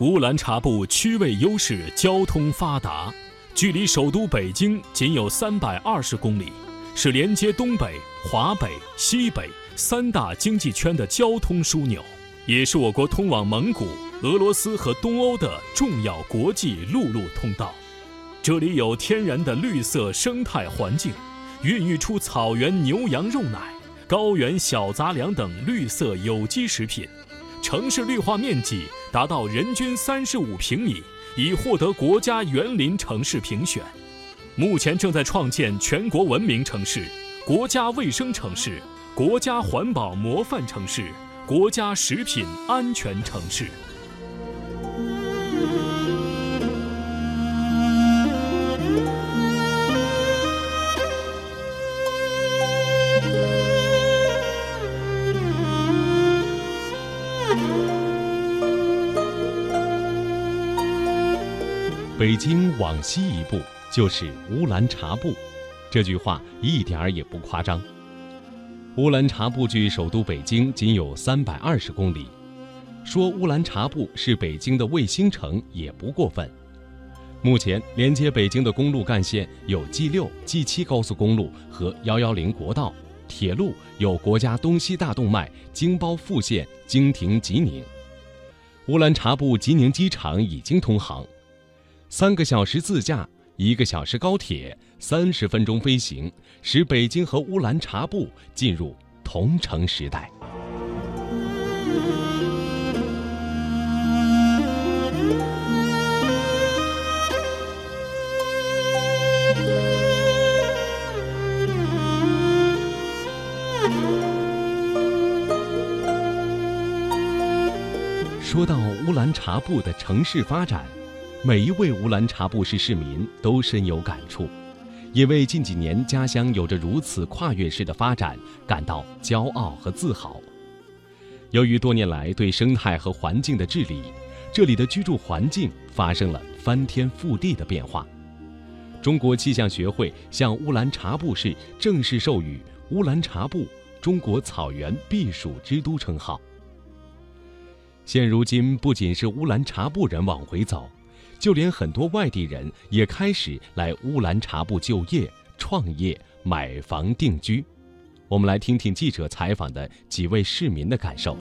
乌兰察布区位优势，交通发达，距离首都北京仅有三百二十公里，是连接东北、华北、西北三大经济圈的交通枢纽，也是我国通往蒙古、俄罗斯和东欧的重要国际陆路通道。这里有天然的绿色生态环境，孕育出草原牛羊肉奶、高原小杂粮等绿色有机食品。城市绿化面积达到人均三十五平米，已获得国家园林城市评选。目前正在创建全国文明城市、国家卫生城市、国家环保模范城市、国家食品安全城市。北京往西一步就是乌兰察布，这句话一点儿也不夸张。乌兰察布距首都北京仅有三百二十公里，说乌兰察布是北京的卫星城也不过分。目前连接北京的公路干线有 G 六、G 七高速公路和幺幺零国道，铁路有国家东西大动脉京包复线经停吉宁，乌兰察布吉宁机场已经通航。三个小时自驾，一个小时高铁，三十分钟飞行，使北京和乌兰察布进入同城时代。说到乌兰察布的城市发展。每一位乌兰察布市市民都深有感触，也为近几年家乡有着如此跨越式的发展感到骄傲和自豪。由于多年来对生态和环境的治理，这里的居住环境发生了翻天覆地的变化。中国气象学会向乌兰察布市正式授予“乌兰察布中国草原避暑之都”称号。现如今，不仅是乌兰察布人往回走。就连很多外地人也开始来乌兰察布就业、创业、买房定居。我们来听听记者采访的几位市民的感受。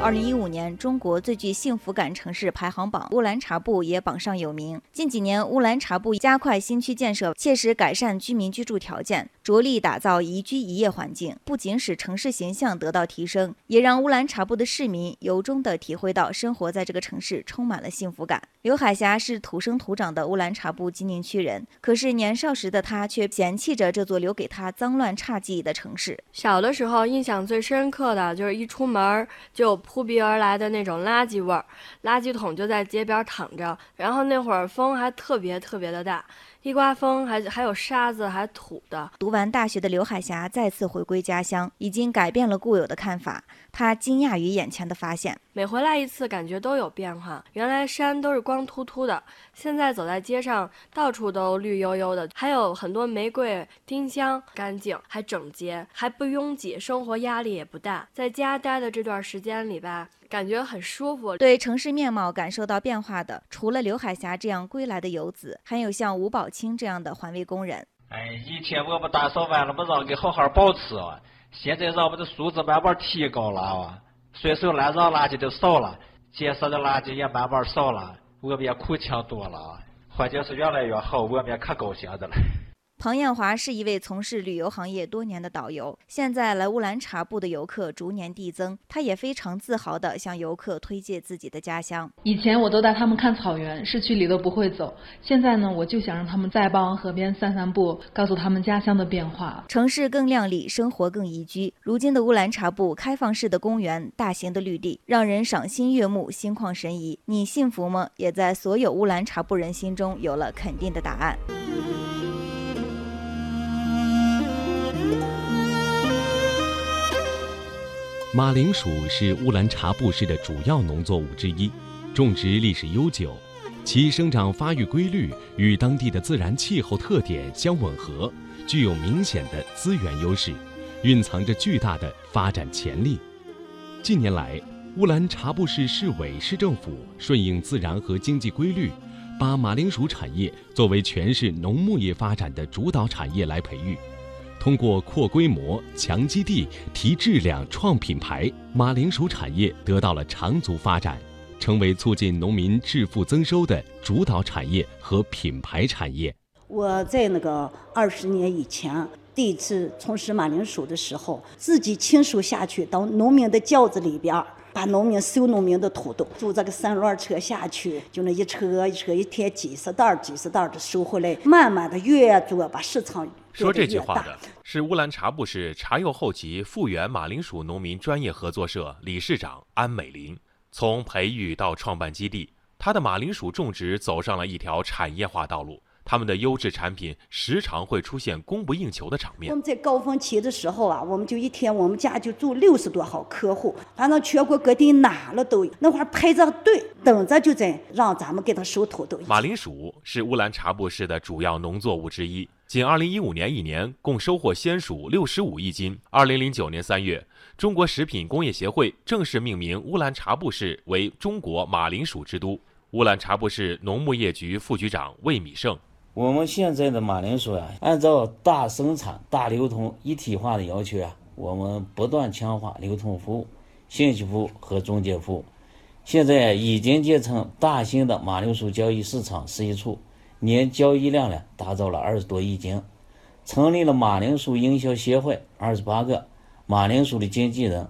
二零一五年中国最具幸福感城市排行榜，乌兰察布也榜上有名。近几年，乌兰察布加快新区建设，切实改善居民居住条件，着力打造宜居宜业环境，不仅使城市形象得到提升，也让乌兰察布的市民由衷地体会到生活在这个城市充满了幸福感。刘海霞是土生土长的乌兰察布吉宁区人，可是年少时的他却嫌弃着这座留给他脏乱差记忆的城市。小的时候，印象最深刻的就是一出门就。扑鼻而来的那种垃圾味儿，垃圾桶就在街边躺着，然后那会儿风还特别特别的大。一刮风，还还有沙子，还土的。读完大学的刘海霞再次回归家乡，已经改变了固有的看法。她惊讶于眼前的发现，每回来一次，感觉都有变化。原来山都是光秃秃的，现在走在街上，到处都绿油油的，还有很多玫瑰、丁香，干净还整洁，还不拥挤，生活压力也不大。在家待的这段时间里吧。感觉很舒服。对城市面貌感受到变化的，除了刘海霞这样归来的游子，还有像吴宝清这样的环卫工人。哎，以前我们打扫完了，我让给好好保持啊。现在让我们的素质慢慢提高了啊，随手乱扔垃圾就少了，街上的垃圾也慢慢少了，我们也苦强多了啊。环境是越来越好，我们也可高兴的了。庞艳华是一位从事旅游行业多年的导游，现在来乌兰察布的游客逐年递增，他也非常自豪地向游客推介自己的家乡。以前我都带他们看草原，市区里都不会走，现在呢，我就想让他们再帮河边散散步，告诉他们家乡的变化。城市更亮丽，生活更宜居。如今的乌兰察布，开放式的公园，大型的绿地，让人赏心悦目，心旷神怡。你幸福吗？也在所有乌兰察布人心中有了肯定的答案。马铃薯是乌兰察布市的主要农作物之一，种植历史悠久，其生长发育规律与当地的自然气候特点相吻合，具有明显的资源优势，蕴藏着巨大的发展潜力。近年来，乌兰察布市市委市政府顺应自然和经济规律，把马铃薯产业作为全市农牧业发展的主导产业来培育。通过扩规模、强基地、提质量、创品牌，马铃薯产业得到了长足发展，成为促进农民致富增收的主导产业和品牌产业。我在那个二十年以前第一次从事马铃薯的时候，自己亲手下去到农民的轿子里边儿，把农民收农民的土豆，坐这个三轮车下去，就那一车一车，一天几十袋几十袋的收回来，慢慢的越做把市场说这。句话的是乌兰察布市察右后旗复原马铃薯农民专业合作社理事长安美林。从培育到创办基地，他的马铃薯种植走上了一条产业化道路。他们的优质产品时常会出现供不应求的场面我。们在高峰期的时候啊，我们就一天我们家就住六十多号客户，反正全国各地哪了都有，那会儿排着队等着就在让咱们给他收土豆。马铃薯是乌兰察布市的主要农作物之一。仅2015年一年，共收获鲜薯65亿斤。2009年3月，中国食品工业协会正式命名乌兰察布市为中国马铃薯之都。乌兰察布市农牧业局副局长魏米胜。我们现在的马铃薯呀、按照大生产、大流通、一体化的要求呀、我们不断强化流通服务、信息服务和中介服务。现在已经建成大型的马铃薯交易市场十一处，年交易量呢达到了二十多亿斤。成立了马铃薯营销协会二十八个，马铃薯的经纪人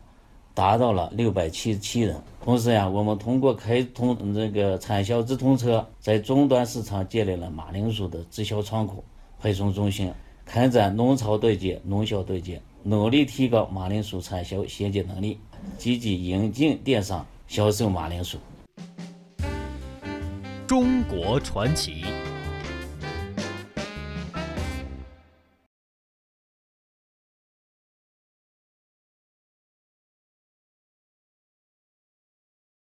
达到了六百七十七人。同时呀，我们通过开通这个产销直通车，在终端市场建立了马铃薯的直销窗口、配送中心，开展农超对接、农销对接，努力提高马铃薯产销衔接能力，积极引进电商销售马铃薯。中国传奇。